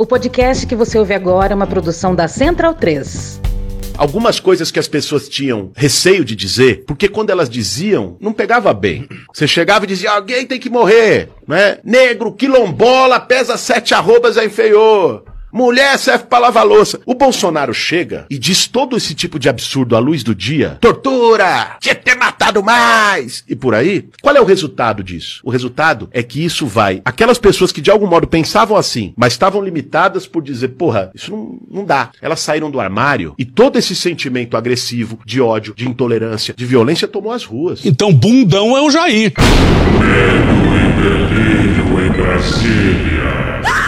O podcast que você ouve agora é uma produção da Central 3. Algumas coisas que as pessoas tinham receio de dizer, porque quando elas diziam, não pegava bem. Você chegava e dizia, alguém tem que morrer, né? Negro, quilombola, pesa sete arrobas, é inferior. Mulher serve para lavar louça. O Bolsonaro chega e diz todo esse tipo de absurdo à luz do dia. Tortura! Tinha que ter matado mais! E por aí. Qual é o resultado disso? O resultado é que isso vai. Aquelas pessoas que de algum modo pensavam assim, mas estavam limitadas por dizer, porra, isso não, não dá. Elas saíram do armário e todo esse sentimento agressivo, de ódio, de intolerância, de violência tomou as ruas. Então, bundão é o Jair. Medo e delírio em Brasília.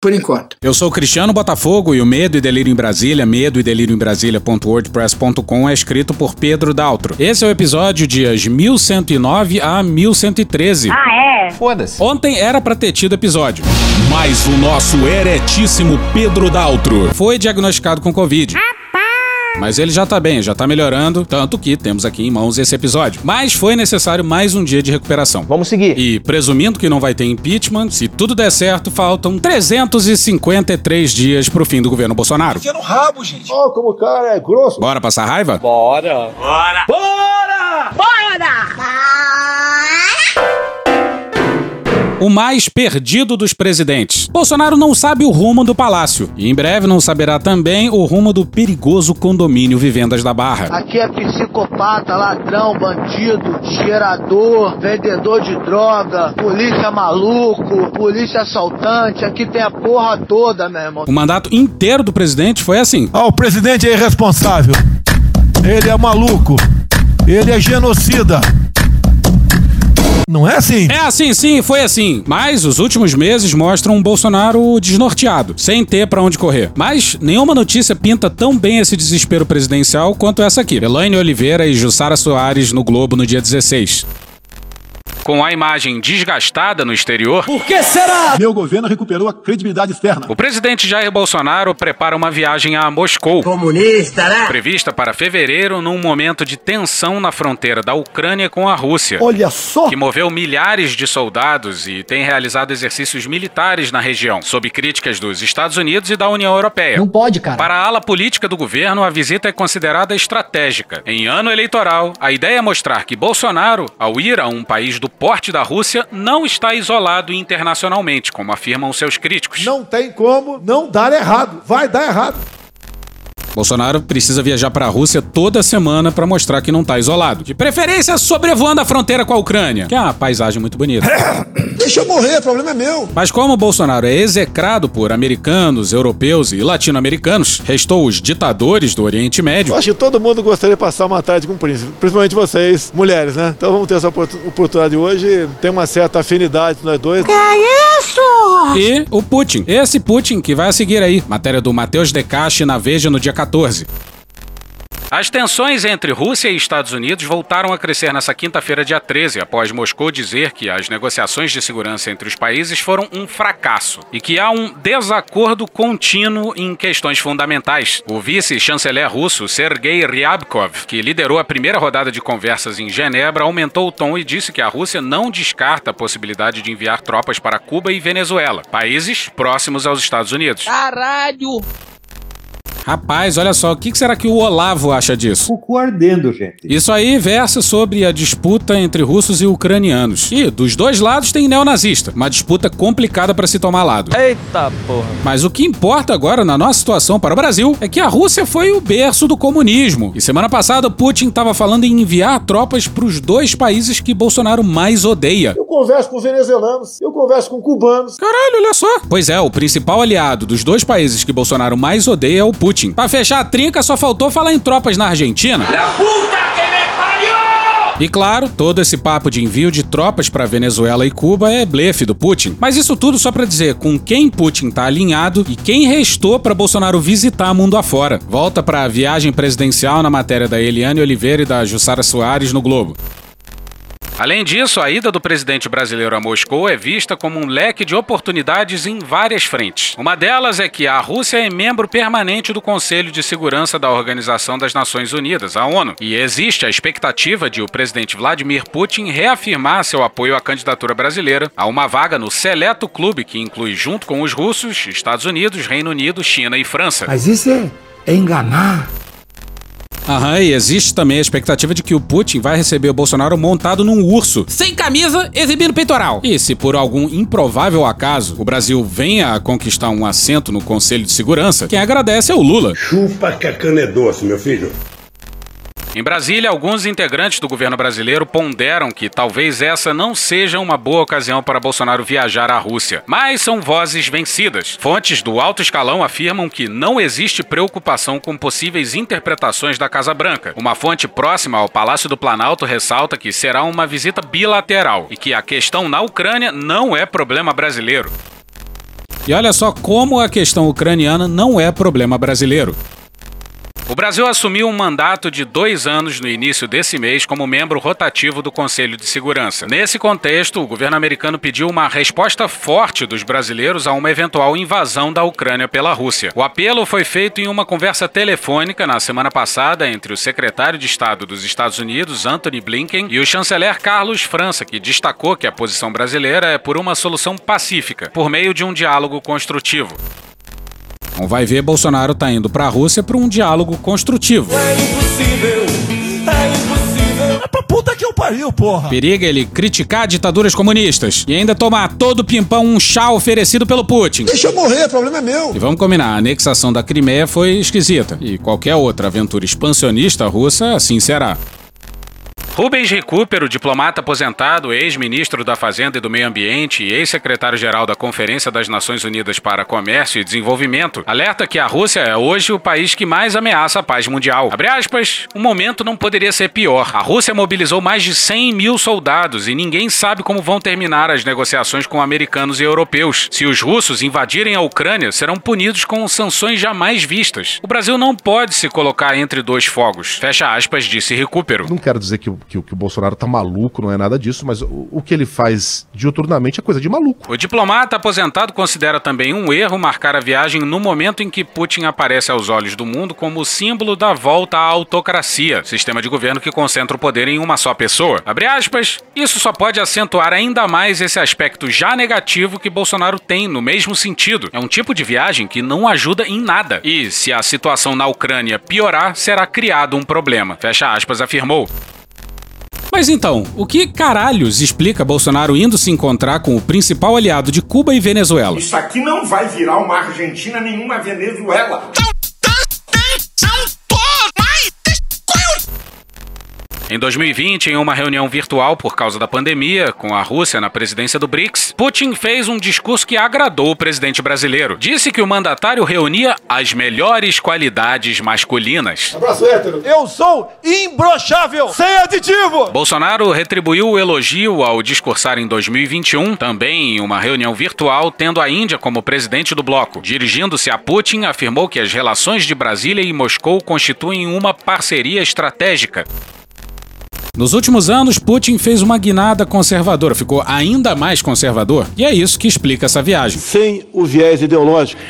Por enquanto. Eu sou o Cristiano Botafogo e o Medo e Delírio em Brasília, medo e delírio em Brasília.wordpress.com é escrito por Pedro Daltro. Esse é o episódio dias 1109 a 1113. Ah, é? Foda-se. Ontem era pra ter tido episódio, mas o nosso eretíssimo Pedro Daltro foi diagnosticado com Covid. Mas ele já tá bem, já tá melhorando, tanto que temos aqui em mãos esse episódio. Mas foi necessário mais um dia de recuperação. Vamos seguir. E presumindo que não vai ter impeachment, se tudo der certo, faltam 353 dias pro fim do governo Bolsonaro. Enfia no rabo, gente. Ó, como o cara é grosso. Bora passar raiva? Bora. O mais perdido dos presidentes. Bolsonaro não sabe o rumo do palácio. E em breve não saberá também o rumo do perigoso condomínio Vivendas da Barra. Aqui é psicopata, ladrão, bandido, cheirador, vendedor de droga, polícia maluco, polícia assaltante. Aqui tem a porra toda, meu irmão. O mandato inteiro do presidente foi assim. Ah, o presidente é irresponsável. Ele é maluco. Ele é genocida. Não é assim? É assim, sim, foi assim. Mas os últimos meses mostram um Bolsonaro desnorteado, sem ter pra onde correr. Mas nenhuma notícia pinta tão bem esse desespero presidencial quanto essa aqui. Elaine Oliveira e Jussara Soares no Globo no dia 16. Com a imagem desgastada no exterior, Por que será? Meu governo recuperou a credibilidade externa. o presidente Jair Bolsonaro prepara uma viagem a Moscou. Comunista, né? Prevista para fevereiro, num momento de tensão na fronteira da Ucrânia com a Rússia. Olha só. que moveu milhares de soldados e tem realizado exercícios militares na região, sob críticas dos Estados Unidos e da União Europeia. Não pode, cara. Para a ala política do governo, a visita é considerada estratégica. Em ano eleitoral, a ideia é mostrar que Bolsonaro, ao ir a um país do porte da Rússia, não está isolado internacionalmente, como afirmam seus críticos. Não tem como não dar errado. Vai dar errado. Bolsonaro precisa viajar para a Rússia toda semana para mostrar que não está isolado. De preferência, sobrevoando a fronteira com a Ucrânia, que é uma paisagem muito bonita. Deixa eu morrer, o problema é meu. Mas como Bolsonaro é execrado por americanos, europeus e latino-americanos, restou os ditadores do Oriente Médio. Acho que todo mundo gostaria de passar uma tarde com o príncipe, principalmente vocês, mulheres, né? Então vamos ter essa oportu- oportunidade hoje, tem uma certa afinidade nós dois. E o Putin. Esse Putin que vai a seguir aí. Matéria do Matheus Decache na Veja no dia 14. As tensões entre Rússia e Estados Unidos voltaram a crescer nessa quinta-feira, dia 13, após Moscou dizer que as negociações de segurança entre os países foram um fracasso e que há um desacordo contínuo em questões fundamentais. O vice-chanceler russo Sergei Ryabkov, que liderou a primeira rodada de conversas em Genebra, aumentou o tom e disse que a Rússia não descarta a possibilidade de enviar tropas para Cuba e Venezuela, países próximos aos Estados Unidos. Caralho. Rapaz, olha só, o que será que o Olavo acha disso? O cu ardendo, gente. Isso aí versa sobre a disputa entre russos e ucranianos. E dos dois lados tem neonazista, uma disputa complicada para se tomar lado. Eita porra. Mas o que importa agora na nossa situação para o Brasil é que a Rússia foi o berço do comunismo. E semana passada Putin estava falando em enviar tropas para os dois países que Bolsonaro mais odeia. Eu converso com venezuelanos, eu converso com cubanos. Caralho, olha só. Pois é, o principal aliado dos dois países que Bolsonaro mais odeia é o Putin. Pra fechar a trinca, só faltou falar em tropas na Argentina. E claro, todo esse papo de envio de tropas pra Venezuela e Cuba é blefe do Putin. Mas isso tudo só pra dizer com quem Putin tá alinhado e quem restou pra Bolsonaro visitar mundo afora. Volta pra viagem presidencial na matéria da Eliane Oliveira e da Jussara Soares no Globo. Além disso, a ida do presidente brasileiro a Moscou é vista como um leque de oportunidades em várias frentes. Uma delas é que a Rússia é membro permanente do Conselho de Segurança da Organização das Nações Unidas, a ONU, e existe a expectativa de o presidente Vladimir Putin reafirmar seu apoio à candidatura brasileira a uma vaga no seleto clube que inclui, junto com os russos, Estados Unidos, Reino Unido, China e França. Mas isso é, é enganar. Aham, e existe também a expectativa de que o Putin vai receber o Bolsonaro montado num urso. Sem camisa, exibindo peitoral. E se por algum improvável acaso o Brasil venha a conquistar um assento no Conselho de Segurança, quem agradece é o Lula. Chupa que a cana é doce, meu filho. Em Brasília, alguns integrantes do governo brasileiro ponderam que talvez essa não seja uma boa ocasião para Bolsonaro viajar à Rússia. Mas são vozes vencidas. Fontes do alto escalão afirmam que não existe preocupação com possíveis interpretações da Casa Branca. Uma fonte próxima ao Palácio do Planalto ressalta que será uma visita bilateral e que a questão na Ucrânia não é problema brasileiro. E olha só como a questão ucraniana não é problema brasileiro. O Brasil assumiu um mandato de dois anos no início desse mês como membro rotativo do Conselho de Segurança. Nesse contexto, o governo americano pediu uma resposta forte dos brasileiros a uma eventual invasão da Ucrânia pela Rússia. O apelo foi feito em uma conversa telefônica na semana passada entre o secretário de Estado dos Estados Unidos, Anthony Blinken, e o chanceler Carlos França, que destacou que a posição brasileira é por uma solução pacífica, por meio de um diálogo construtivo. Então vai ver, Bolsonaro tá indo pra Rússia para um diálogo construtivo. É impossível, é impossível. É pra puta que eu pariu, porra. Periga ele criticar ditaduras comunistas e ainda tomar todo pimpão um chá oferecido pelo Putin. Deixa eu morrer, o problema é meu. E vamos combinar, a anexação da Crimeia foi esquisita. E qualquer outra aventura expansionista russa assim será. Rubens Recupero, diplomata aposentado, ex-ministro da Fazenda e do Meio Ambiente e ex-secretário-geral da Conferência das Nações Unidas para Comércio e Desenvolvimento, alerta que a Rússia é hoje o país que mais ameaça a paz mundial. Abre aspas, o momento não poderia ser pior. A Rússia mobilizou mais de 100 mil soldados e ninguém sabe como vão terminar as negociações com americanos e europeus. Se os russos invadirem a Ucrânia, serão punidos com sanções jamais vistas. O Brasil não pode se colocar entre dois fogos. Fecha aspas, disse Recupero. Não quero dizer que que, que o Bolsonaro tá maluco, não é nada disso, mas o, o que ele faz diuturnamente é coisa de maluco. O diplomata aposentado considera também um erro marcar a viagem no momento em que Putin aparece aos olhos do mundo como símbolo da volta à autocracia, sistema de governo que concentra o poder em uma só pessoa. Abre aspas, isso só pode acentuar ainda mais esse aspecto já negativo que Bolsonaro tem no mesmo sentido. É um tipo de viagem que não ajuda em nada. E se a situação na Ucrânia piorar, será criado um problema. Fecha aspas, afirmou. Mas então, o que caralhos explica Bolsonaro indo se encontrar com o principal aliado de Cuba e Venezuela? Isso aqui não vai virar uma Argentina nenhuma Venezuela. Em 2020, em uma reunião virtual por causa da pandemia, com a Rússia na presidência do BRICS, Putin fez um discurso que agradou o presidente brasileiro. Disse que o mandatário reunia as melhores qualidades masculinas. Abraço hétero. Eu sou imbrochável, sem aditivo. Bolsonaro retribuiu o elogio ao discursar em 2021, também em uma reunião virtual, tendo a Índia como presidente do bloco. Dirigindo-se a Putin, afirmou que as relações de Brasília e Moscou constituem uma parceria estratégica. Nos últimos anos, Putin fez uma guinada conservadora, ficou ainda mais conservador, e é isso que explica essa viagem. Sem o viés ideológico.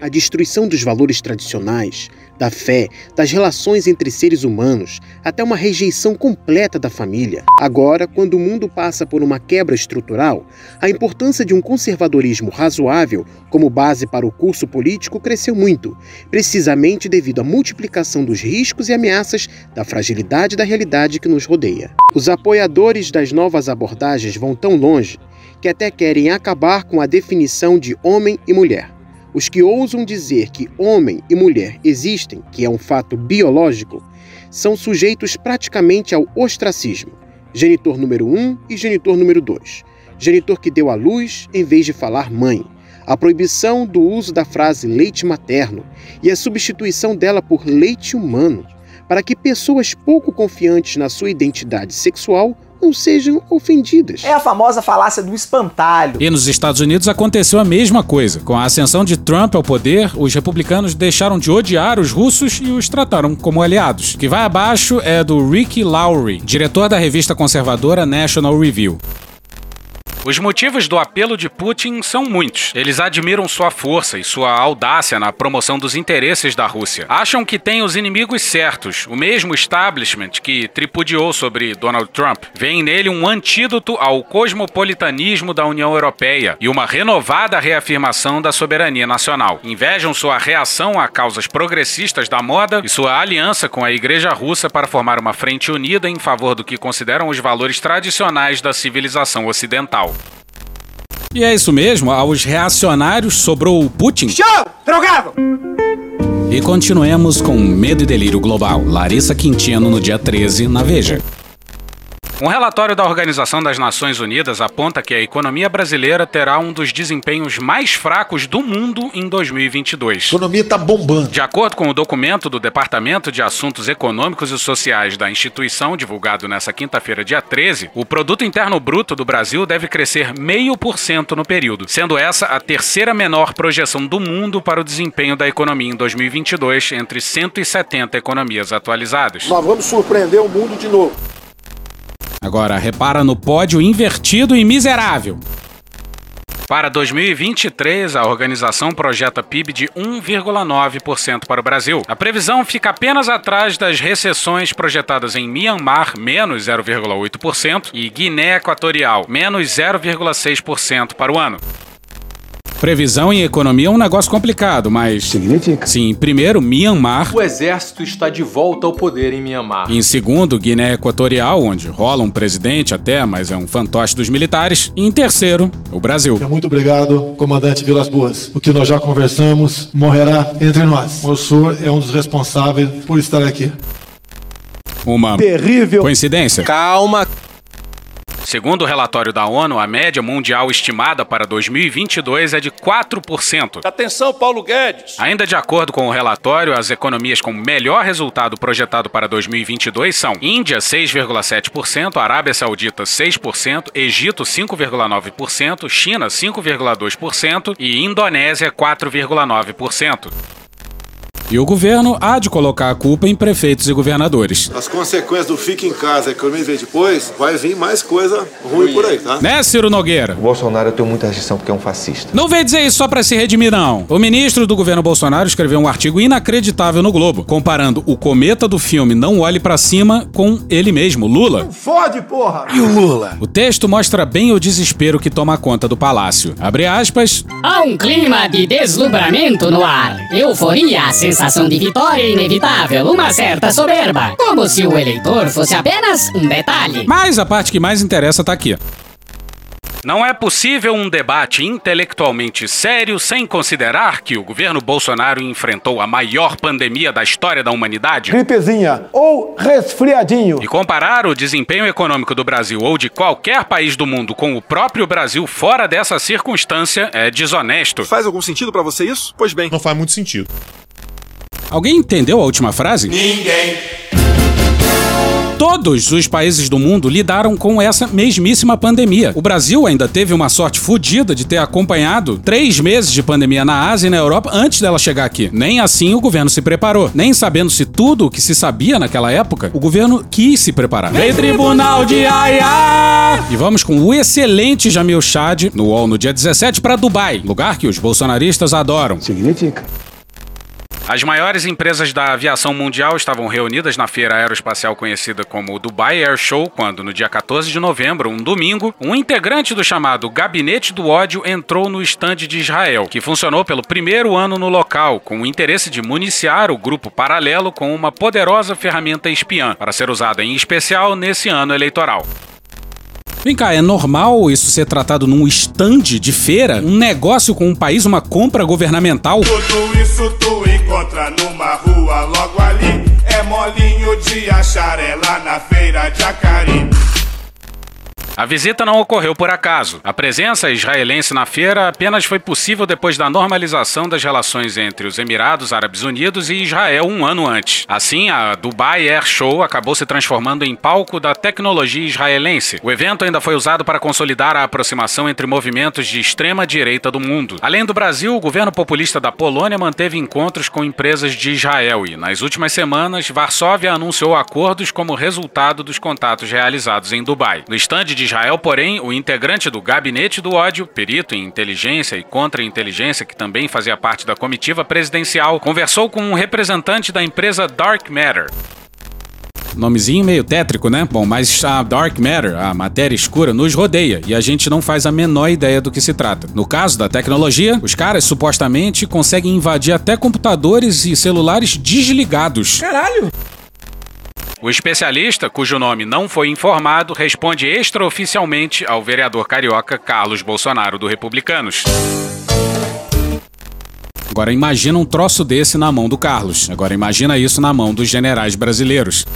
A destruição dos valores tradicionais, da fé, das relações entre seres humanos, até uma rejeição completa da família. Agora, quando o mundo passa por uma quebra estrutural, a importância de um conservadorismo razoável como base para o curso político cresceu muito, precisamente devido à multiplicação dos riscos e ameaças da fragilidade da realidade que nos rodeia. Os apoiadores das novas abordagens vão tão longe que até querem acabar com a definição de homem e mulher. Os que ousam dizer que homem e mulher existem, que é um fato biológico, são sujeitos praticamente ao ostracismo. Genitor número 1 um e genitor número 2. Genitor que deu à luz em vez de falar mãe. A proibição do uso da frase leite materno e a substituição dela por leite humano, para que pessoas pouco confiantes na sua identidade sexual não sejam ofendidas. É a famosa falácia do espantalho. E nos Estados Unidos aconteceu a mesma coisa. Com a ascensão de Trump ao poder, os republicanos deixaram de odiar os russos e os trataram como aliados. O que vai abaixo é do Ricky Lowry, diretor da revista conservadora National Review. Os motivos do apelo de Putin são muitos. Eles admiram sua força e sua audácia na promoção dos interesses da Rússia. Acham que tem os inimigos certos, o mesmo establishment que tripudiou sobre Donald Trump. Veem nele um antídoto ao cosmopolitanismo da União Europeia e uma renovada reafirmação da soberania nacional. Invejam sua reação a causas progressistas da moda e sua aliança com a Igreja Russa para formar uma frente unida em favor do que consideram os valores tradicionais da civilização ocidental. E é isso mesmo, aos reacionários sobrou o Putin. Show! Drogado! E continuemos com Medo e Delírio Global. Larissa Quintino no dia 13, na Veja. Um relatório da Organização das Nações Unidas aponta que a economia brasileira terá um dos desempenhos mais fracos do mundo em 2022. A economia está bombando. De acordo com o documento do Departamento de Assuntos Econômicos e Sociais da instituição, divulgado nessa quinta-feira, dia 13, o produto interno bruto do Brasil deve crescer 0,5% no período, sendo essa a terceira menor projeção do mundo para o desempenho da economia em 2022 entre 170 economias atualizadas. Nós vamos surpreender o mundo de novo. Agora, repara no pódio invertido e miserável. Para 2023, a organização projeta PIB de 1,9% para o Brasil. A previsão fica apenas atrás das recessões projetadas em Myanmar, menos 0,8%, e Guiné Equatorial, menos 0,6% para o ano. Previsão em economia é um negócio complicado, mas. Significa? Sim, primeiro, Myanmar. O exército está de volta ao poder em Myanmar. Em segundo, Guiné Equatorial, onde rola um presidente até, mas é um fantoche dos militares. E em terceiro, o Brasil. Muito obrigado, comandante Vilas Boas. O que nós já conversamos morrerá entre nós. O senhor é um dos responsáveis por estar aqui. Uma terrível coincidência. Calma. Segundo o relatório da ONU, a média mundial estimada para 2022 é de 4%. Atenção, Paulo Guedes. Ainda de acordo com o relatório, as economias com melhor resultado projetado para 2022 são Índia 6,7%, Arábia Saudita 6%, Egito 5,9%, China 5,2% e Indonésia 4,9%. E o governo há de colocar a culpa em prefeitos e governadores. As consequências do fique em casa, a economia vem depois, vai vir mais coisa ruim por aí, tá? Né, Ciro Nogueira? O Bolsonaro eu tenho muita restrição porque é um fascista. Não veio dizer isso só pra se redimir, não. O ministro do governo Bolsonaro escreveu um artigo inacreditável no Globo, comparando o cometa do filme Não Olhe para Cima com ele mesmo, Lula. Fode, porra! E o Lula? O texto mostra bem o desespero que toma conta do palácio. Abre aspas. Há um clima de deslumbramento no ar. Euforia, sensação de vitória inevitável, uma certa soberba. Como se o eleitor fosse apenas um detalhe. Mas a parte que mais interessa tá aqui. Não é possível um debate intelectualmente sério sem considerar que o governo Bolsonaro enfrentou a maior pandemia da história da humanidade? Gripezinha ou resfriadinho. E comparar o desempenho econômico do Brasil ou de qualquer país do mundo com o próprio Brasil fora dessa circunstância é desonesto. Faz algum sentido para você isso? Pois bem. Não faz muito sentido. Alguém entendeu a última frase? Ninguém. Todos os países do mundo lidaram com essa mesmíssima pandemia. O Brasil ainda teve uma sorte fodida de ter acompanhado três meses de pandemia na Ásia e na Europa antes dela chegar aqui. Nem assim o governo se preparou. Nem sabendo-se tudo o que se sabia naquela época, o governo quis se preparar. Vem Tribunal de Haia! E vamos com o excelente Jamil Chad no UOL no dia 17 para Dubai, lugar que os bolsonaristas adoram. Significa? As maiores empresas da aviação mundial estavam reunidas na feira aeroespacial conhecida como Dubai Air Show, quando, no dia 14 de novembro, um domingo, um integrante do chamado Gabinete do Ódio entrou no estande de Israel, que funcionou pelo primeiro ano no local, com o interesse de municiar o grupo paralelo com uma poderosa ferramenta espiã, para ser usada em especial nesse ano eleitoral. Vem cá, é normal isso ser tratado num stand de feira? Um negócio com um país, uma compra governamental? Tudo isso tu encontra numa rua logo ali. É molinho de achar lá na feira de Acari. A visita não ocorreu por acaso. A presença israelense na feira apenas foi possível depois da normalização das relações entre os Emirados Árabes Unidos e Israel um ano antes. Assim, a Dubai Air Show acabou se transformando em palco da tecnologia israelense. O evento ainda foi usado para consolidar a aproximação entre movimentos de extrema direita do mundo. Além do Brasil, o governo populista da Polônia manteve encontros com empresas de Israel e, nas últimas semanas, Varsóvia anunciou acordos como resultado dos contatos realizados em Dubai. No estande de Israel, porém, o integrante do Gabinete do Ódio, perito em inteligência e contra-inteligência, que também fazia parte da comitiva presidencial, conversou com um representante da empresa Dark Matter. Nomezinho meio tétrico, né? Bom, mas a Dark Matter, a matéria escura, nos rodeia e a gente não faz a menor ideia do que se trata. No caso da tecnologia, os caras supostamente conseguem invadir até computadores e celulares desligados. Caralho! O especialista, cujo nome não foi informado, responde extraoficialmente ao vereador carioca Carlos Bolsonaro do Republicanos. Agora imagina um troço desse na mão do Carlos. Agora imagina isso na mão dos generais brasileiros.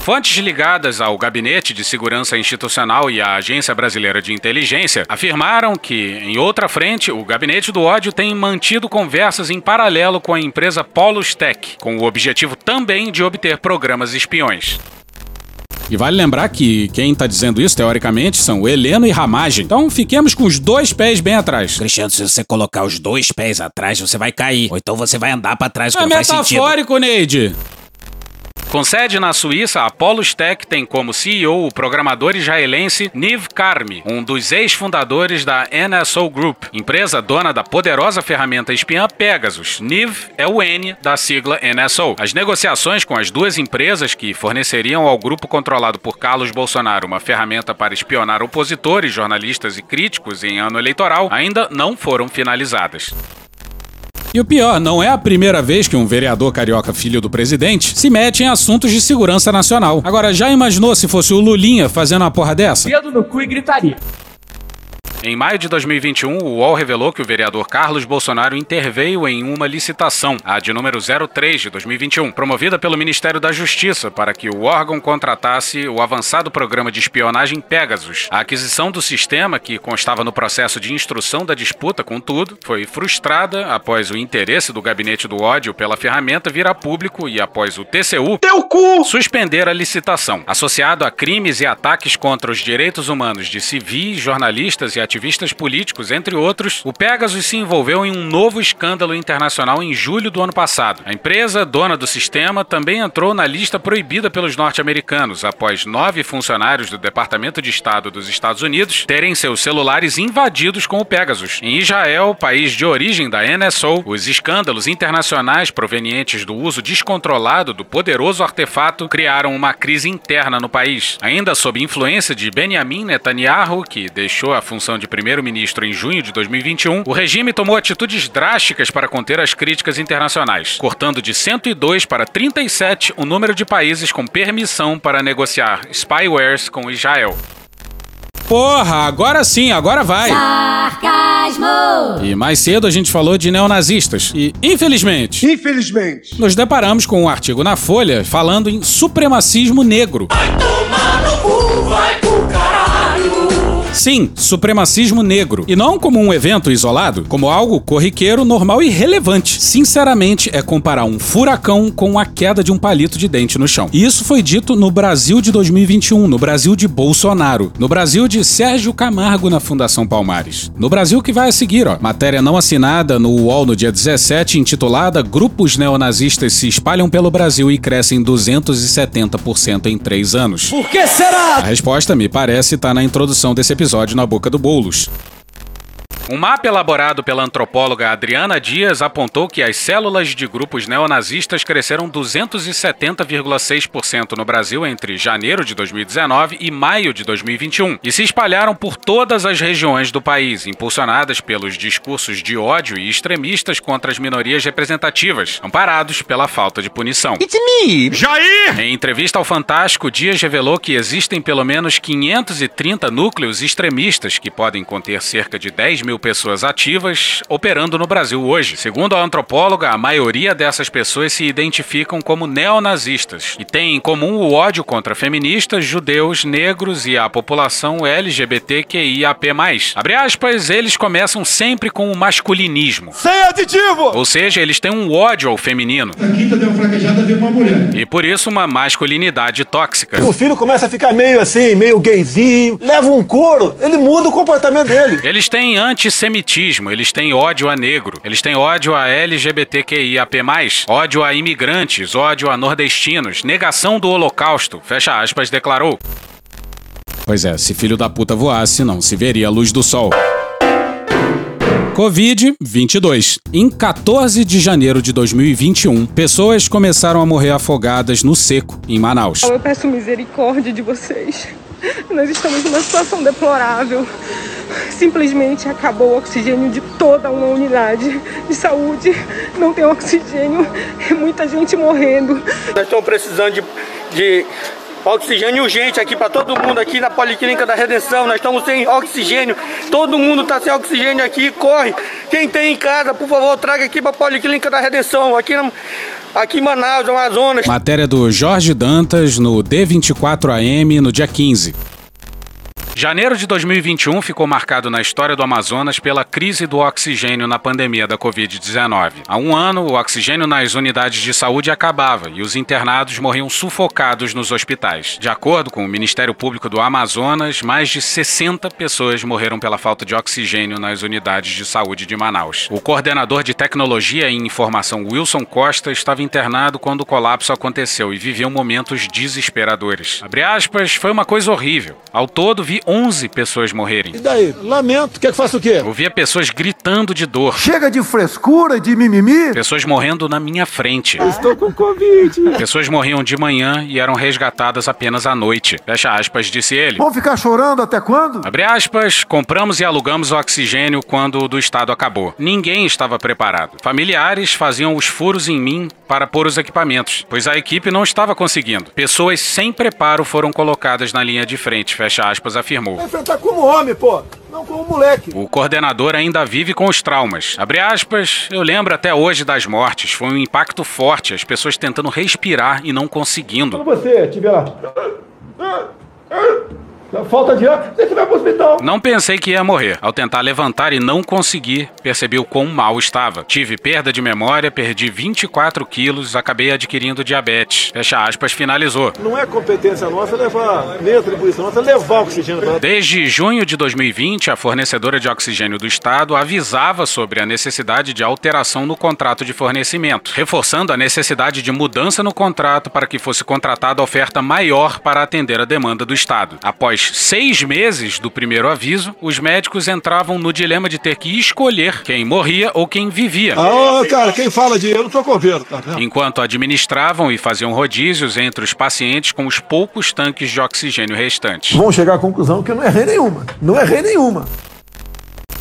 Fontes ligadas ao Gabinete de Segurança Institucional e à Agência Brasileira de Inteligência afirmaram que, em outra frente, o Gabinete do Ódio tem mantido conversas em paralelo com a empresa Polus Tech, com o objetivo também de obter programas espiões. E vale lembrar que quem tá dizendo isso, teoricamente, são o Heleno e Ramagem. Então fiquemos com os dois pés bem atrás. Cristiano, se você colocar os dois pés atrás, você vai cair. Ou então você vai andar para trás, que é não faz sentido. metafórico, Neide. Com sede na Suíça, a Apollos Tech tem como CEO o programador israelense Niv Karmi, um dos ex-fundadores da NSO Group, empresa dona da poderosa ferramenta espiã Pegasus. Niv é o N da sigla NSO. As negociações com as duas empresas que forneceriam ao grupo controlado por Carlos Bolsonaro uma ferramenta para espionar opositores, jornalistas e críticos em ano eleitoral ainda não foram finalizadas. E o pior, não é a primeira vez que um vereador carioca filho do presidente se mete em assuntos de segurança nacional. Agora, já imaginou se fosse o Lulinha fazendo uma porra dessa? Dedo no cu e gritaria. Em maio de 2021, o UOL revelou que o vereador Carlos Bolsonaro interveio em uma licitação, a de número 03 de 2021, promovida pelo Ministério da Justiça para que o órgão contratasse o avançado programa de espionagem Pegasus. A aquisição do sistema, que constava no processo de instrução da disputa, contudo, foi frustrada após o interesse do gabinete do ódio pela ferramenta vir a público e após o TCU Teu cu! suspender a licitação. Associado a crimes e ataques contra os direitos humanos de civis, jornalistas e ativistas políticos, entre outros, o Pegasus se envolveu em um novo escândalo internacional em julho do ano passado. A empresa, dona do sistema, também entrou na lista proibida pelos norte-americanos, após nove funcionários do Departamento de Estado dos Estados Unidos terem seus celulares invadidos com o Pegasus. Em Israel, país de origem da NSO, os escândalos internacionais provenientes do uso descontrolado do poderoso artefato criaram uma crise interna no país. Ainda sob influência de Benjamin Netanyahu, que deixou a função de primeiro-ministro em junho de 2021, o regime tomou atitudes drásticas para conter as críticas internacionais, cortando de 102 para 37 o número de países com permissão para negociar spywares com Israel. Porra, agora sim, agora vai. Sarcasmo! E mais cedo a gente falou de neonazistas. E, infelizmente, Infelizmente. nos deparamos com um artigo na Folha falando em supremacismo negro. Sim, supremacismo negro. E não como um evento isolado, como algo corriqueiro, normal e relevante. Sinceramente, é comparar um furacão com a queda de um palito de dente no chão. E isso foi dito no Brasil de 2021, no Brasil de Bolsonaro, no Brasil de Sérgio Camargo na Fundação Palmares. No Brasil que vai a seguir, ó. Matéria não assinada no UOL no dia 17, intitulada Grupos neonazistas se espalham pelo Brasil e crescem 270% em três anos. Por que será? A resposta, me parece, está na introdução desse episódio na boca do Boulos. Um mapa elaborado pela antropóloga Adriana Dias apontou que as células de grupos neonazistas cresceram 270,6% no Brasil entre janeiro de 2019 e maio de 2021 e se espalharam por todas as regiões do país, impulsionadas pelos discursos de ódio e extremistas contra as minorias representativas, amparados pela falta de punição. It's me! Jair! Em entrevista ao Fantástico, Dias revelou que existem pelo menos 530 núcleos extremistas que podem conter cerca de 10 mil pessoas ativas operando no Brasil hoje. Segundo a antropóloga, a maioria dessas pessoas se identificam como neonazistas e têm em comum o ódio contra feministas, judeus, negros e a população LGBTQIAP+. Abre aspas, eles começam sempre com o masculinismo. Sem aditivo! Ou seja, eles têm um ódio ao feminino. A quinta deu uma fraquejada, veio uma mulher. E por isso uma masculinidade tóxica. O filho começa a ficar meio assim, meio gayzinho, leva um couro, ele muda o comportamento dele. Eles têm antissemitismo, eles têm ódio a negro, eles têm ódio a LGBTQIAP+, ódio a imigrantes, ódio a nordestinos, negação do holocausto, fecha aspas, declarou. Pois é, se filho da puta voasse, não se veria a luz do sol. Covid-22. Em 14 de janeiro de 2021, pessoas começaram a morrer afogadas no seco, em Manaus. Eu peço misericórdia de vocês. Nós estamos numa situação deplorável. Simplesmente acabou o oxigênio de toda uma unidade de saúde. Não tem oxigênio, é muita gente morrendo. Nós estamos precisando de, de oxigênio urgente aqui para todo mundo aqui na Policlínica da Redenção. Nós estamos sem oxigênio. Todo mundo está sem oxigênio aqui. Corre. Quem tem em casa, por favor, traga aqui para a Policlínica da Redenção. Aqui, na, aqui em Manaus, Amazonas. Matéria do Jorge Dantas no D24AM no dia 15. Janeiro de 2021 ficou marcado na história do Amazonas pela crise do oxigênio na pandemia da Covid-19. Há um ano, o oxigênio nas unidades de saúde acabava e os internados morriam sufocados nos hospitais. De acordo com o Ministério Público do Amazonas, mais de 60 pessoas morreram pela falta de oxigênio nas unidades de saúde de Manaus. O coordenador de tecnologia e informação Wilson Costa estava internado quando o colapso aconteceu e viveu momentos desesperadores. Aspas, foi uma coisa horrível. Ao todo, vi 11 pessoas morrerem. E daí? Lamento. Quer que faça o quê? Ouvia pessoas gritando de dor. Chega de frescura, de mimimi. Pessoas morrendo na minha frente. Eu estou com Covid. Pessoas morriam de manhã e eram resgatadas apenas à noite. Fecha aspas, disse ele. Vão ficar chorando até quando? Abre aspas, compramos e alugamos o oxigênio quando o do Estado acabou. Ninguém estava preparado. Familiares faziam os furos em mim para pôr os equipamentos, pois a equipe não estava conseguindo. Pessoas sem preparo foram colocadas na linha de frente. Fecha aspas, afirmou. Vai enfrentar como homem, pô. Não como moleque. O coordenador ainda vive com os traumas. Abre aspas, eu lembro até hoje das mortes. Foi um impacto forte, as pessoas tentando respirar e não conseguindo. Quando você estiver lá. Falta de ar, você vai pro hospital. Não pensei que ia morrer. Ao tentar levantar e não conseguir, percebi o quão mal estava. Tive perda de memória, perdi 24 quilos, acabei adquirindo diabetes. Fecha aspas, finalizou. Não é competência nossa levar, nem atribuição nossa levar oxigênio para Desde junho de 2020, a fornecedora de oxigênio do Estado avisava sobre a necessidade de alteração no contrato de fornecimento, reforçando a necessidade de mudança no contrato para que fosse contratada oferta maior para atender a demanda do Estado. Após seis meses do primeiro aviso, os médicos entravam no dilema de ter que escolher quem morria ou quem vivia. Ah, cara, quem fala de eu não tô governo, tá vendo? Enquanto administravam e faziam rodízios entre os pacientes com os poucos tanques de oxigênio restantes. Vão chegar à conclusão que eu não errei nenhuma. Não errei nenhuma.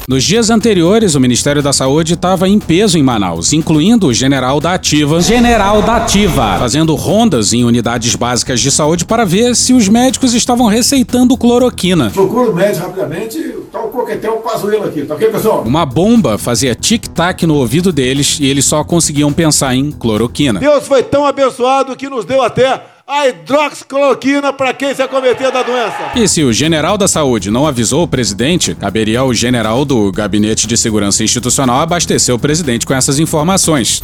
Nos dias anteriores, o Ministério da Saúde estava em peso em Manaus, incluindo o general da Ativa, General da Ativa, fazendo rondas em unidades básicas de saúde para ver se os médicos estavam receitando cloroquina. Procura o médico rapidamente, tá o coquetel Pazuello aqui, tá ok, pessoal? Uma bomba fazia tic-tac no ouvido deles e eles só conseguiam pensar em cloroquina. Deus foi tão abençoado que nos deu até a hidroxicloroquina para quem se acometer da doença. E se o general da saúde não avisou o presidente, caberia ao general do Gabinete de Segurança Institucional abastecer o presidente com essas informações.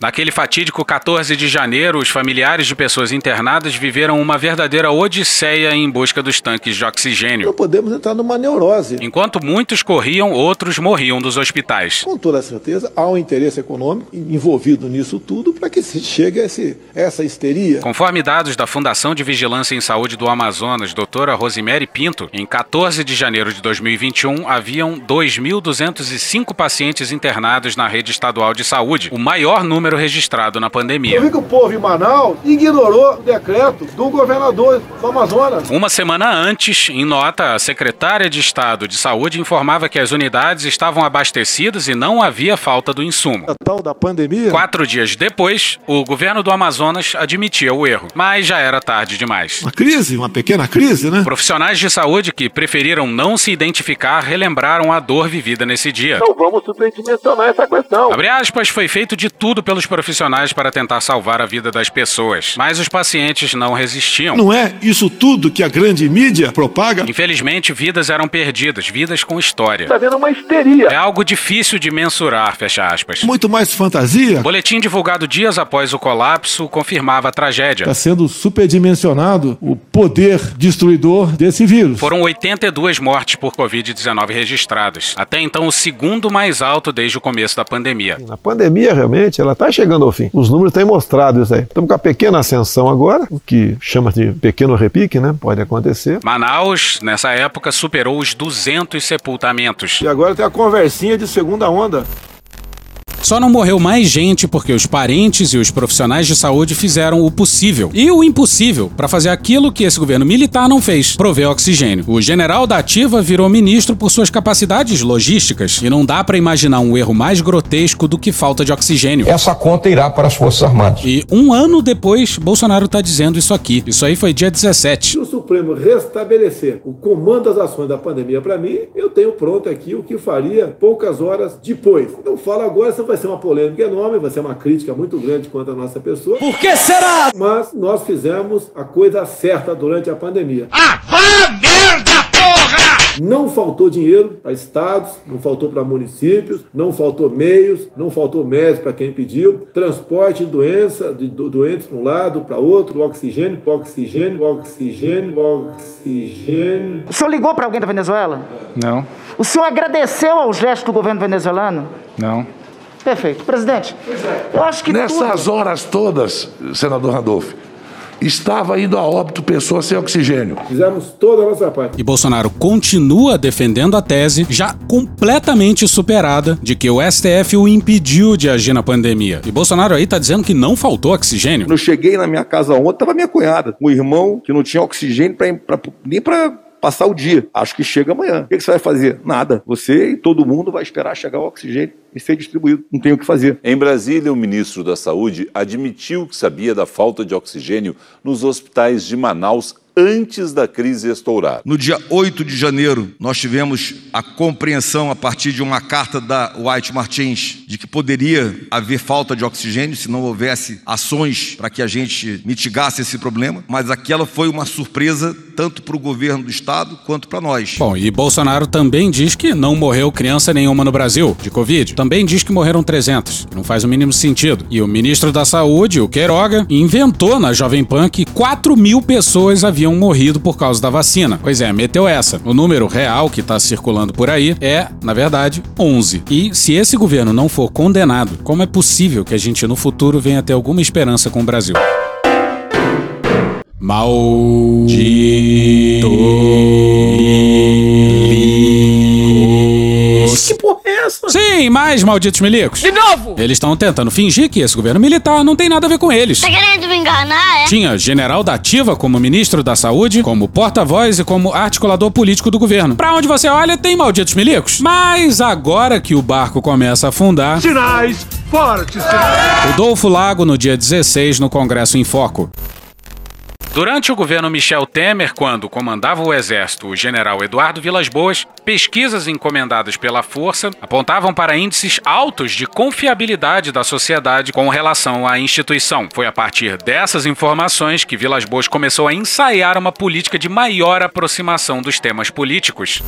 Naquele fatídico 14 de janeiro, os familiares de pessoas internadas viveram uma verdadeira odisseia em busca dos tanques de oxigênio. Não podemos entrar numa neurose. Enquanto muitos corriam, outros morriam dos hospitais. Com toda certeza, há um interesse econômico envolvido nisso tudo para que se chegue a esse, essa histeria. Conforme dados da Fundação de Vigilância em Saúde do Amazonas, doutora Rosemary Pinto, em 14 de janeiro de 2021, haviam 2.205 pacientes internados na rede estadual de saúde, o maior número número registrado na Eu pandemia. vi que o povo em Manaus ignorou o decreto do governador do Amazonas. Uma semana antes, em nota, a secretária de Estado de Saúde informava que as unidades estavam abastecidas e não havia falta do insumo. A tal da pandemia. Quatro dias depois, o governo do Amazonas admitia o erro, mas já era tarde demais. Uma crise, uma pequena crise, né? Profissionais de saúde que preferiram não se identificar relembraram a dor vivida nesse dia. Então vamos superdimensionar essa questão. Abre aspas, foi feito de tudo pelos profissionais para tentar salvar a vida das pessoas, mas os pacientes não resistiam. Não é isso tudo que a grande mídia propaga? Infelizmente, vidas eram perdidas, vidas com história. Está vendo uma histeria. É algo difícil de mensurar, fecha aspas. Muito mais fantasia. Boletim divulgado dias após o colapso confirmava a tragédia. Está sendo superdimensionado o poder destruidor desse vírus. Foram 82 mortes por Covid-19 registradas. Até então, o segundo mais alto desde o começo da pandemia. A pandemia realmente ela está chegando ao fim. Os números têm mostrado isso aí. Estamos com a pequena ascensão agora, o que chama de pequeno repique, né? Pode acontecer. Manaus, nessa época, superou os 200 sepultamentos. E agora tem a conversinha de segunda onda. Só não morreu mais gente porque os parentes e os profissionais de saúde fizeram o possível e o impossível para fazer aquilo que esse governo militar não fez: prover oxigênio. O general da Ativa virou ministro por suas capacidades logísticas e não dá para imaginar um erro mais grotesco do que falta de oxigênio. Essa conta irá para as Forças Armadas. E um ano depois, Bolsonaro tá dizendo isso aqui. Isso aí foi dia 17. Se o Supremo restabelecer o comando das ações da pandemia para mim, eu tenho pronto aqui o que faria poucas horas depois. Não falo agora, vai ser uma polêmica enorme, vai ser uma crítica muito grande contra a nossa pessoa. Por que será? Mas nós fizemos a coisa certa durante a pandemia. Ah, vá merda, porra! Não faltou dinheiro para estados, não faltou para municípios, não faltou meios, não faltou médicos para quem pediu, transporte de doença, de do, doentes para um lado, para outro, oxigênio, oxigênio, oxigênio, oxigênio. O senhor ligou para alguém da Venezuela? Não, O senhor agradeceu ao gesto do governo venezuelano? não. Perfeito. Presidente, eu acho que Nessas tudo... horas todas, senador Randolph, estava indo a óbito pessoas sem oxigênio. Fizemos toda a nossa parte. E Bolsonaro continua defendendo a tese, já completamente superada, de que o STF o impediu de agir na pandemia. E Bolsonaro aí tá dizendo que não faltou oxigênio. Quando eu cheguei na minha casa ontem, tava minha cunhada, um irmão que não tinha oxigênio pra, pra- nem pra passar o dia. Acho que chega amanhã. O que, você vai fazer? Nada. Você e todo mundo vai esperar chegar o oxigênio e ser distribuído. Não tem o que fazer. Em Brasília, o ministro da Saúde admitiu que sabia da falta de oxigênio nos hospitais de Manaus antes da crise estourar. No dia 8 de janeiro, nós tivemos a compreensão, a partir de uma carta da White Martins, de que poderia haver falta de oxigênio se não houvesse ações para que a gente mitigasse esse problema. Mas aquela foi uma surpresa tanto para o governo do estado quanto para nós. Bom, e Bolsonaro também diz que não morreu criança nenhuma no Brasil de Covid. Também diz que morreram 300, que não faz o mínimo sentido. E o ministro da Saúde, o Queiroga, inventou na Jovem Pan que 4 mil pessoas haviam morrido por causa da vacina. Pois é, meteu essa. O número real que está circulando por aí é, na verdade, 11. E se esse governo não for condenado, como é possível que a gente no futuro venha ter alguma esperança com o Brasil? Malditos. Essa? Sim, mais malditos milicos. De novo! Eles estão tentando fingir que esse governo militar não tem nada a ver com eles. Tá querendo me enganar, é? Tinha general da ativa como ministro da saúde, como porta-voz e como articulador político do governo. Pra onde você olha, tem malditos milicos. Mas agora que o barco começa a afundar. Sinais fortes, sinais. Rodolfo Lago no dia 16 no Congresso em Foco. Durante o governo Michel Temer, quando comandava o exército o general Eduardo Vilas Boas, pesquisas encomendadas pela Força apontavam para índices altos de confiabilidade da sociedade com relação à instituição. Foi a partir dessas informações que Vilas Boas começou a ensaiar uma política de maior aproximação dos temas políticos.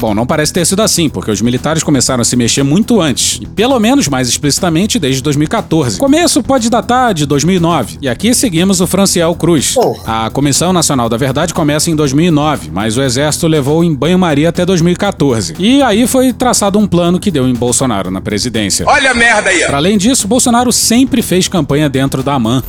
Bom, não parece ter sido assim, porque os militares começaram a se mexer muito antes, e pelo menos mais explicitamente desde 2014. Começo pode datar de 2009, e aqui seguimos o Franciel Cruz. A Comissão Nacional da Verdade começa em 2009, mas o Exército levou em banho-maria até 2014. E aí foi traçado um plano que deu em Bolsonaro na presidência. Olha a merda aí, além disso, Bolsonaro sempre fez campanha dentro da AMAN.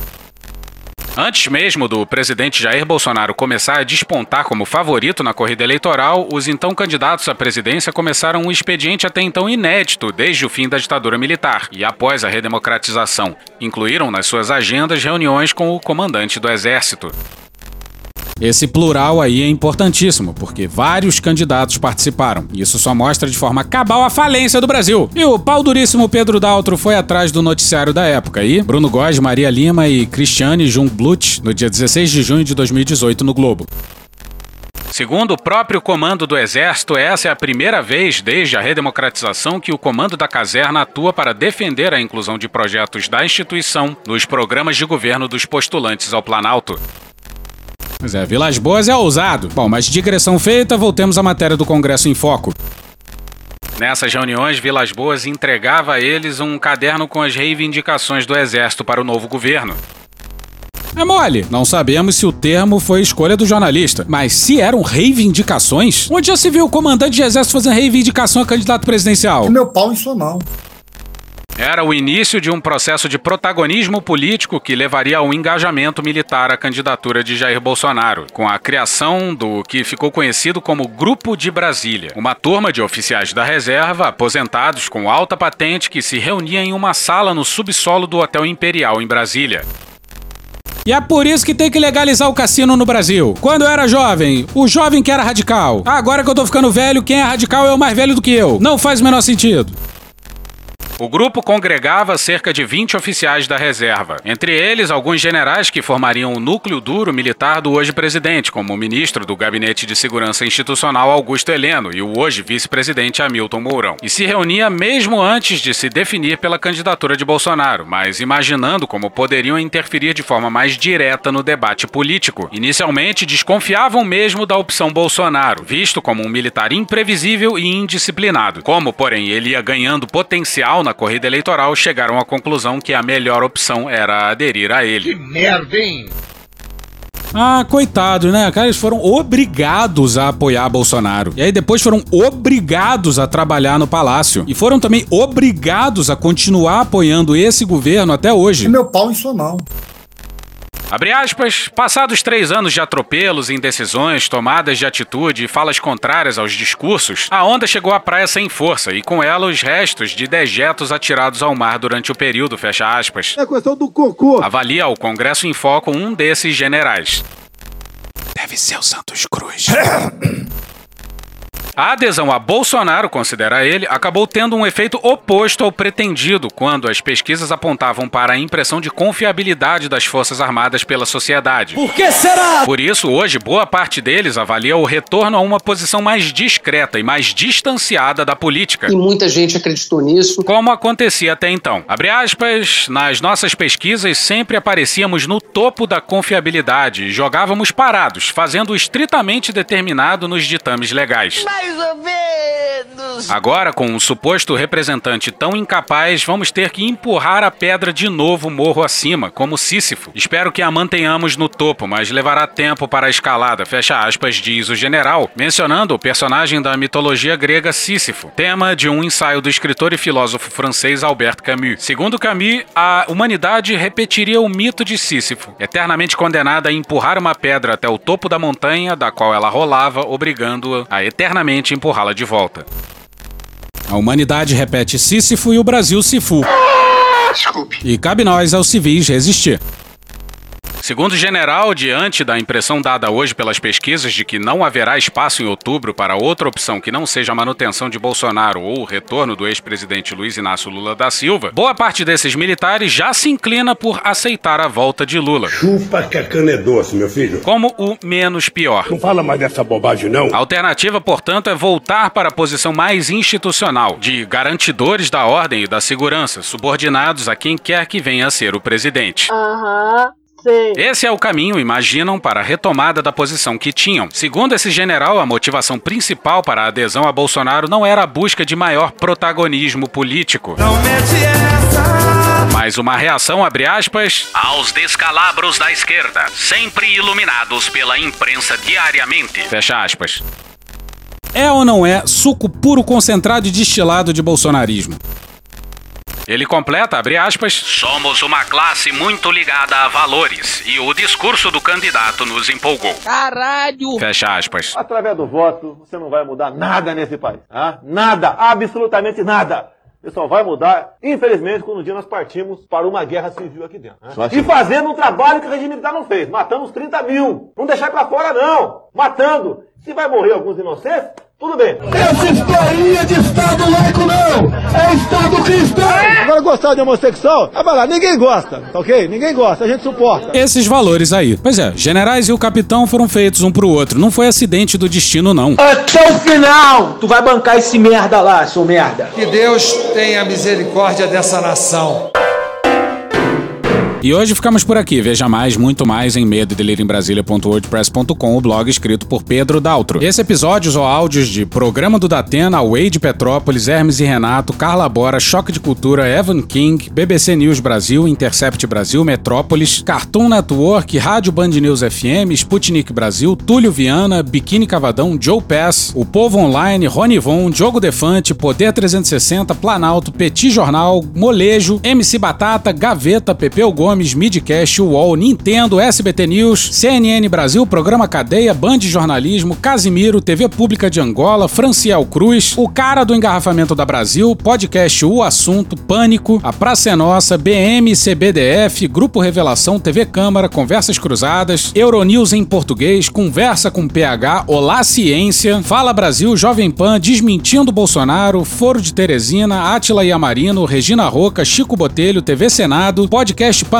Antes mesmo do presidente Jair Bolsonaro começar a despontar como favorito na corrida eleitoral, os então candidatos à presidência começaram um expediente até então inédito desde o fim da ditadura militar e após a redemocratização. Incluíram nas suas agendas reuniões com o comandante do Exército. Esse plural aí é importantíssimo, porque vários candidatos participaram. Isso só mostra de forma cabal a falência do Brasil. E o pau duríssimo Pedro Daltro foi atrás do noticiário da época. E Bruno Góes, Maria Lima e Cristiane Jungblut, no dia 16 de junho de 2018 no Globo. Segundo o próprio comando do Exército, essa é a primeira vez desde a redemocratização que o comando da caserna atua para defender a inclusão de projetos da instituição nos programas de governo dos postulantes ao Planalto. Pois é, Vilas Boas é ousado. Bom, mas digressão feita, voltemos à matéria do Congresso em Foco. Nessas reuniões, Vilas Boas entregava a eles um caderno com as reivindicações do Exército para o novo governo. É mole. Não sabemos se o termo foi escolha do jornalista. Mas se eram reivindicações, onde já se viu o comandante de exército fazendo reivindicação a candidato presidencial? Meu pau em sua mão. Era o início de um processo de protagonismo político que levaria ao engajamento militar à candidatura de Jair Bolsonaro, com a criação do que ficou conhecido como Grupo de Brasília, uma turma de oficiais da reserva, aposentados com alta patente, que se reunia em uma sala no subsolo do Hotel Imperial em Brasília. E é por isso que tem que legalizar o cassino no Brasil. Quando eu era jovem, o jovem que era radical. Agora que eu tô ficando velho, quem é radical é o mais velho do que eu. Não faz o menor sentido. O grupo congregava cerca de 20 oficiais da reserva, entre eles alguns generais que formariam o núcleo duro militar do hoje presidente, como o ministro do Gabinete de Segurança Institucional Augusto Heleno e o hoje vice-presidente Hamilton Mourão. E se reunia mesmo antes de se definir pela candidatura de Bolsonaro, mas imaginando como poderiam interferir de forma mais direta no debate político. Inicialmente desconfiavam mesmo da opção Bolsonaro, visto como um militar imprevisível e indisciplinado. Como, porém, ele ia ganhando potencial na na corrida eleitoral, chegaram à conclusão que a melhor opção era aderir a ele. Que merda, hein? Ah, coitado, né? Cara, eles foram obrigados a apoiar Bolsonaro. E aí depois foram obrigados a trabalhar no palácio. E foram também obrigados a continuar apoiando esse governo até hoje. Meu pau em sua mão. Abre aspas, passados três anos de atropelos, indecisões, tomadas de atitude e falas contrárias aos discursos, a onda chegou à praia sem força e com ela os restos de dejetos atirados ao mar durante o período, fecha aspas. É questão do cocô. Avalia o Congresso em Foco um desses generais. Deve ser o Santos Cruz. A adesão a Bolsonaro, considera ele, acabou tendo um efeito oposto ao pretendido quando as pesquisas apontavam para a impressão de confiabilidade das Forças Armadas pela sociedade. Por que será? Por isso, hoje, boa parte deles avalia o retorno a uma posição mais discreta e mais distanciada da política. E muita gente acreditou nisso. Como acontecia até então. Abre aspas, nas nossas pesquisas sempre aparecíamos no topo da confiabilidade e jogávamos parados, fazendo o estritamente determinado nos ditames legais. Mais ou menos. Agora, com um suposto representante tão incapaz, vamos ter que empurrar a pedra de novo morro acima, como Sísifo. Espero que a mantenhamos no topo, mas levará tempo para a escalada, fecha aspas, diz o general, mencionando o personagem da mitologia grega Sísifo, tema de um ensaio do escritor e filósofo francês Albert Camus. Segundo Camus, a humanidade repetiria o mito de Sísifo, eternamente condenada a empurrar uma pedra até o topo da montanha da qual ela rolava, obrigando-a a eternamente empurrá-la de volta. A humanidade repete Sísifo e o Brasil Sifu. Desculpe. E cabe nós, aos civis, resistir. Segundo o general, diante da impressão dada hoje pelas pesquisas de que não haverá espaço em outubro para outra opção que não seja a manutenção de Bolsonaro ou o retorno do ex-presidente Luiz Inácio Lula da Silva, boa parte desses militares já se inclina por aceitar a volta de Lula. Chupa que a cana é doce, meu filho. Como o menos pior. Não fala mais dessa bobagem, não. A alternativa, portanto, é voltar para a posição mais institucional, de garantidores da ordem e da segurança, subordinados a quem quer que venha a ser o presidente. Aham. Sim. Esse é o caminho, imaginam, para a retomada da posição que tinham. Segundo esse general, a motivação principal para a adesão a Bolsonaro não era a busca de maior protagonismo político. Mas uma reação, abre aspas, aos descalabros da esquerda, sempre iluminados pela imprensa diariamente. Fecha aspas. É ou não é suco puro concentrado e destilado de bolsonarismo? Ele completa, abre aspas, somos uma classe muito ligada a valores e o discurso do candidato nos empolgou. Caralho! Fecha aspas. Através do voto, você não vai mudar nada nesse país. Ah? Nada, absolutamente nada. Isso só vai mudar, infelizmente, quando um dia nós partimos para uma guerra civil aqui dentro. Né? E fazendo um trabalho que o regime militar não fez. Matando os 30 mil. Não deixar para fora, não. Matando. Se vai morrer alguns inocentes, tudo bem. Essa historinha de Estado laico não! É Estado cristão! Agora gostar de homossexual? Ah, vai lá, ninguém gosta, tá ok? Ninguém gosta, a gente suporta. Esses valores aí. Pois é, generais e o capitão foram feitos um pro outro. Não foi acidente do destino, não. Até o final! Tu vai bancar esse merda lá, seu merda. Que Deus tenha misericórdia dessa nação. E hoje ficamos por aqui. Veja mais, muito mais em medo em Brasília.wordpress.com, o blog escrito por Pedro Daltro. Esse episódio ou áudios de Programa do Datena, Wade Petrópolis, Hermes e Renato, Carla Bora, Choque de Cultura, Evan King, BBC News Brasil, Intercept Brasil, Metrópolis, Cartoon Network, Rádio Band News FM, Sputnik Brasil, Túlio Viana, Biquíni Cavadão, Joe Pass, O Povo Online, Rony Von, Diogo Defante, Poder 360, Planalto, Petit Jornal, Molejo, MC Batata, Gaveta, Pepeu Gomes, Gomes, Midcast, UOL, Nintendo, SBT News, CNN Brasil, Programa Cadeia, Band Jornalismo, Casimiro, TV Pública de Angola, Franciel Cruz, O Cara do Engarrafamento da Brasil, Podcast O Assunto, Pânico, A Praça é Nossa, BM, CBDF, Grupo Revelação, TV Câmara, Conversas Cruzadas, Euronews em Português, Conversa com PH, Olá Ciência, Fala Brasil, Jovem Pan, Desmentindo Bolsonaro, Foro de Teresina, Átila Yamarino, Regina Roca, Chico Botelho, TV Senado, Podcast Pan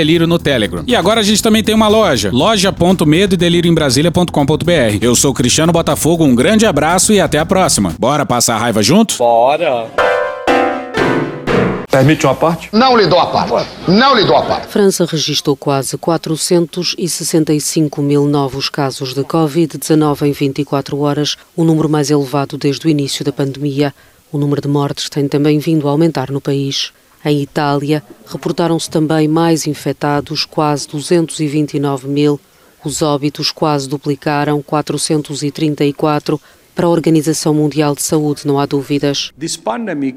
Delírio no Telegram. E agora a gente também tem uma loja, loja.medo e Eu sou Cristiano Botafogo, um grande abraço e até a próxima. Bora passar a raiva junto? Bora! Permite uma parte? Não lhe dou a parte. Não lhe dou a parte. França registrou quase 465 mil novos casos de Covid-19 em 24 horas, o número mais elevado desde o início da pandemia. O número de mortes tem também vindo a aumentar no país. Em Itália, reportaram-se também mais infectados, quase 229 mil. Os óbitos quase duplicaram, 434, para a Organização Mundial de Saúde, não há dúvidas.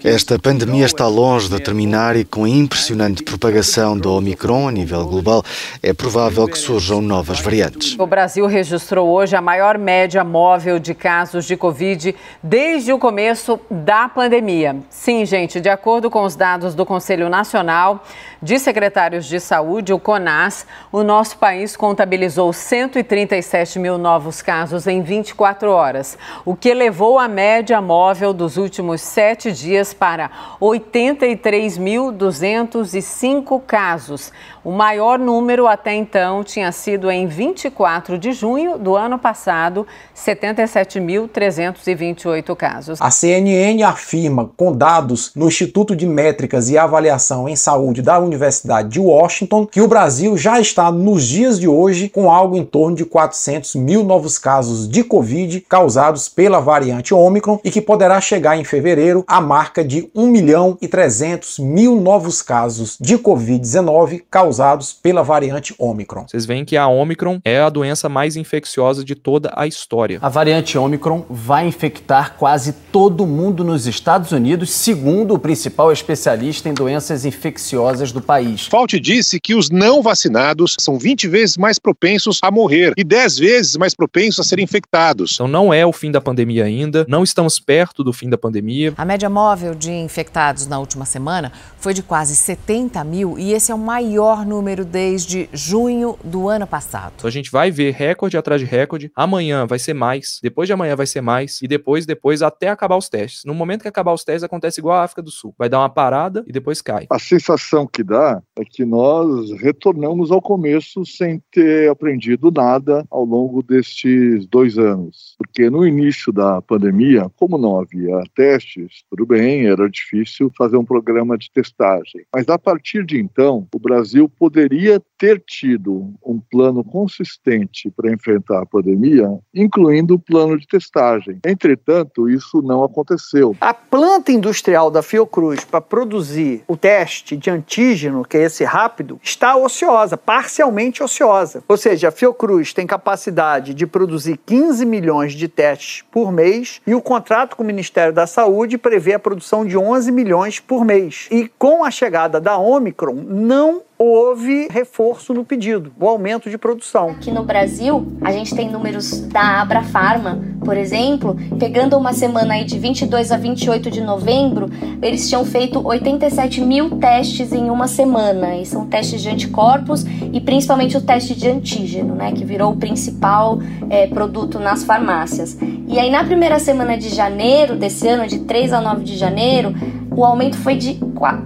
Esta pandemia está longe de terminar e com a impressionante propagação do Omicron a nível global, é provável que surjam novas variantes. O Brasil registrou hoje a maior média móvel de casos de Covid desde o começo da pandemia. Sim, gente, de acordo com os dados do Conselho Nacional de Secretários de Saúde, o CONAS, o nosso país contabilizou 137 mil novos casos em 24 horas o que elevou a média móvel dos últimos sete dias para 83.205 casos. O maior número até então tinha sido em 24 de junho do ano passado, 77.328 casos. A CNN afirma, com dados no Instituto de Métricas e Avaliação em Saúde da Universidade de Washington, que o Brasil já está nos dias de hoje com algo em torno de 400 mil novos casos de Covid causados pela variante Ômicron e que poderá chegar em fevereiro à marca de 1 milhão e 300 mil novos casos de Covid-19 causados pela variante Ômicron. Vocês veem que a Ômicron é a doença mais infecciosa de toda a história. A variante Ômicron vai infectar quase todo mundo nos Estados Unidos, segundo o principal especialista em doenças infecciosas do país. Fauci disse que os não vacinados são 20 vezes mais propensos a morrer e 10 vezes mais propensos a serem infectados. Então não é o fim da pandemia ainda, não estamos perto do fim da pandemia. A média móvel de infectados na última semana foi de quase 70 mil e esse é o maior número desde junho do ano passado. Então a gente vai ver recorde atrás de recorde, amanhã vai ser mais, depois de amanhã vai ser mais e depois, depois até acabar os testes. No momento que acabar os testes acontece igual a África do Sul, vai dar uma parada e depois cai. A sensação que dá é que nós retornamos ao começo sem ter aprendido nada ao longo destes dois anos, porque no início da pandemia, como não havia testes, tudo bem, era difícil fazer um programa de testagem. Mas a partir de então, o Brasil poderia ter tido um plano consistente para enfrentar a pandemia, incluindo o plano de testagem. Entretanto, isso não aconteceu. A planta industrial da Fiocruz para produzir o teste de antígeno, que é esse rápido, está ociosa, parcialmente ociosa. Ou seja, a Fiocruz tem capacidade de produzir 15 milhões de testes por mês e o contrato com o Ministério da Saúde prevê a produção de 11 milhões por mês. E com a chegada da Omicron, não houve reforço no pedido, o aumento de produção. Aqui no Brasil, a gente tem números da Abrafarma, por exemplo, pegando uma semana aí de 22 a 28 de novembro, eles tinham feito 87 mil testes em uma semana. E são testes de anticorpos e principalmente o teste de antígeno, né, que virou o principal é, produto nas farmácias. E aí na primeira semana de janeiro desse ano, de 3 a 9 de janeiro, o aumento foi de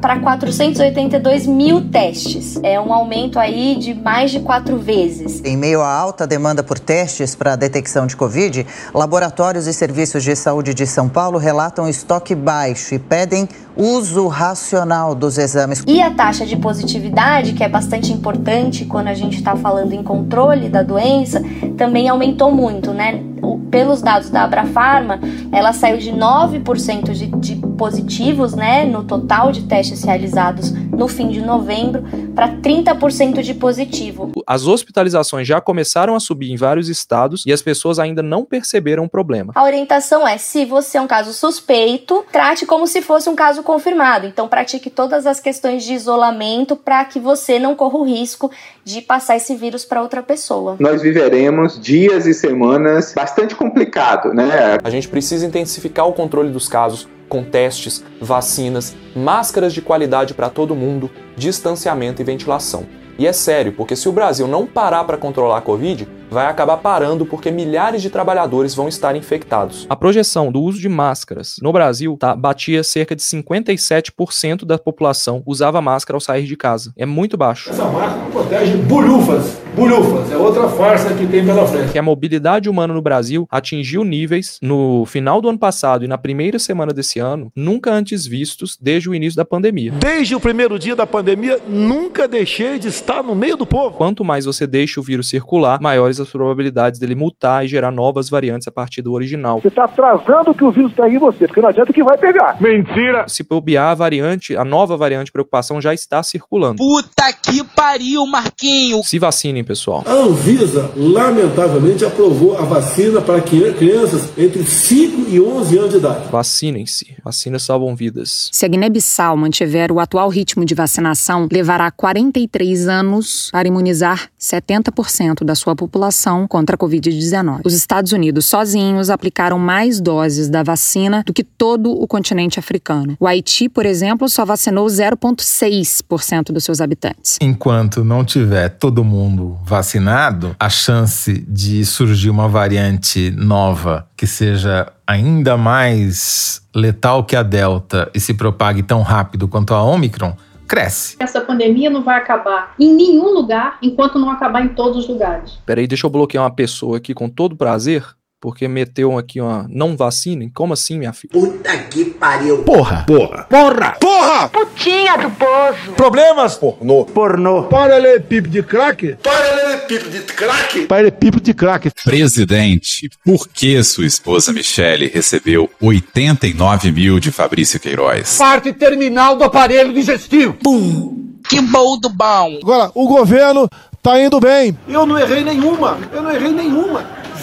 para 482 mil testes. É um aumento aí de mais de quatro vezes. Em meio à alta demanda por testes para a detecção de Covid, laboratórios e serviços de saúde de São Paulo relatam estoque baixo e pedem uso racional dos exames. E a taxa de positividade, que é bastante importante quando a gente está falando em controle da doença, também aumentou muito, né? Pelos dados da Abrafarma, ela saiu de 9% de, de positivos, né, no total de testes realizados no fim de novembro, para 30% de positivo. As hospitalizações já começaram a subir em vários estados e as pessoas ainda não perceberam o problema. A orientação é: se você é um caso suspeito, trate como se fosse um caso confirmado. Então, pratique todas as questões de isolamento para que você não corra o risco de passar esse vírus para outra pessoa. Nós viveremos dias e semanas bastante complicado, né? A gente precisa intensificar o controle dos casos com testes, vacinas, máscaras de qualidade para todo mundo, distanciamento e ventilação. E é sério, porque se o Brasil não parar para controlar a Covid, vai acabar parando porque milhares de trabalhadores vão estar infectados. A projeção do uso de máscaras no Brasil tá, batia cerca de 57% da população usava máscara ao sair de casa. É muito baixo. Essa máscara protege bolhufas. Bolhufas é outra farsa que tem pela frente. Que a mobilidade humana no Brasil atingiu níveis no final do ano passado e na primeira semana desse ano nunca antes vistos desde o início da pandemia. Desde o primeiro dia da pandemia, nunca deixei de estar no meio do povo. Quanto mais você deixa o vírus circular, maiores as probabilidades dele mutar e gerar novas variantes a partir do original. Você está atrasando que o vírus está em você, porque não adianta que vai pegar. Mentira! Se bobear, a variante, a nova variante de preocupação já está circulando. Puta que pariu, Marquinho! Se vacinem, pessoal. A Anvisa, lamentavelmente, aprovou a vacina para crianças entre 5 e 11 anos de idade. Vacinem-se. Vacinas salvam vidas. Se a Guiné-Bissau mantiver o atual ritmo de vacinação, levará 43 anos para imunizar 70% da sua população contra a Covid-19. Os Estados Unidos sozinhos aplicaram mais doses da vacina do que todo o continente africano. O Haiti, por exemplo, só vacinou 0,6% dos seus habitantes. Enquanto não tiver todo mundo vacinado, a chance de surgir uma variante nova que seja ainda mais letal que a Delta e se propague tão rápido quanto a Omicron cresce. Essa pandemia não vai acabar em nenhum lugar enquanto não acabar em todos os lugares. Peraí, deixa eu bloquear uma pessoa aqui com todo prazer. Porque meteu aqui uma não vacina? Como assim, minha filha? Puta que pariu. Porra. Porra. Porra. Porra. Putinha do poço. Problemas? Pornô. Pornô. Paralelepípedo de crack? Paralelepípedo de crack? Paralelepípedo de crack. Presidente, por que sua esposa Michele recebeu 89 mil de Fabrício Queiroz? Parte terminal do aparelho digestivo. Pum. Que bom do bom. Agora, o governo tá indo bem. Eu não errei nenhuma. Eu não errei nenhuma.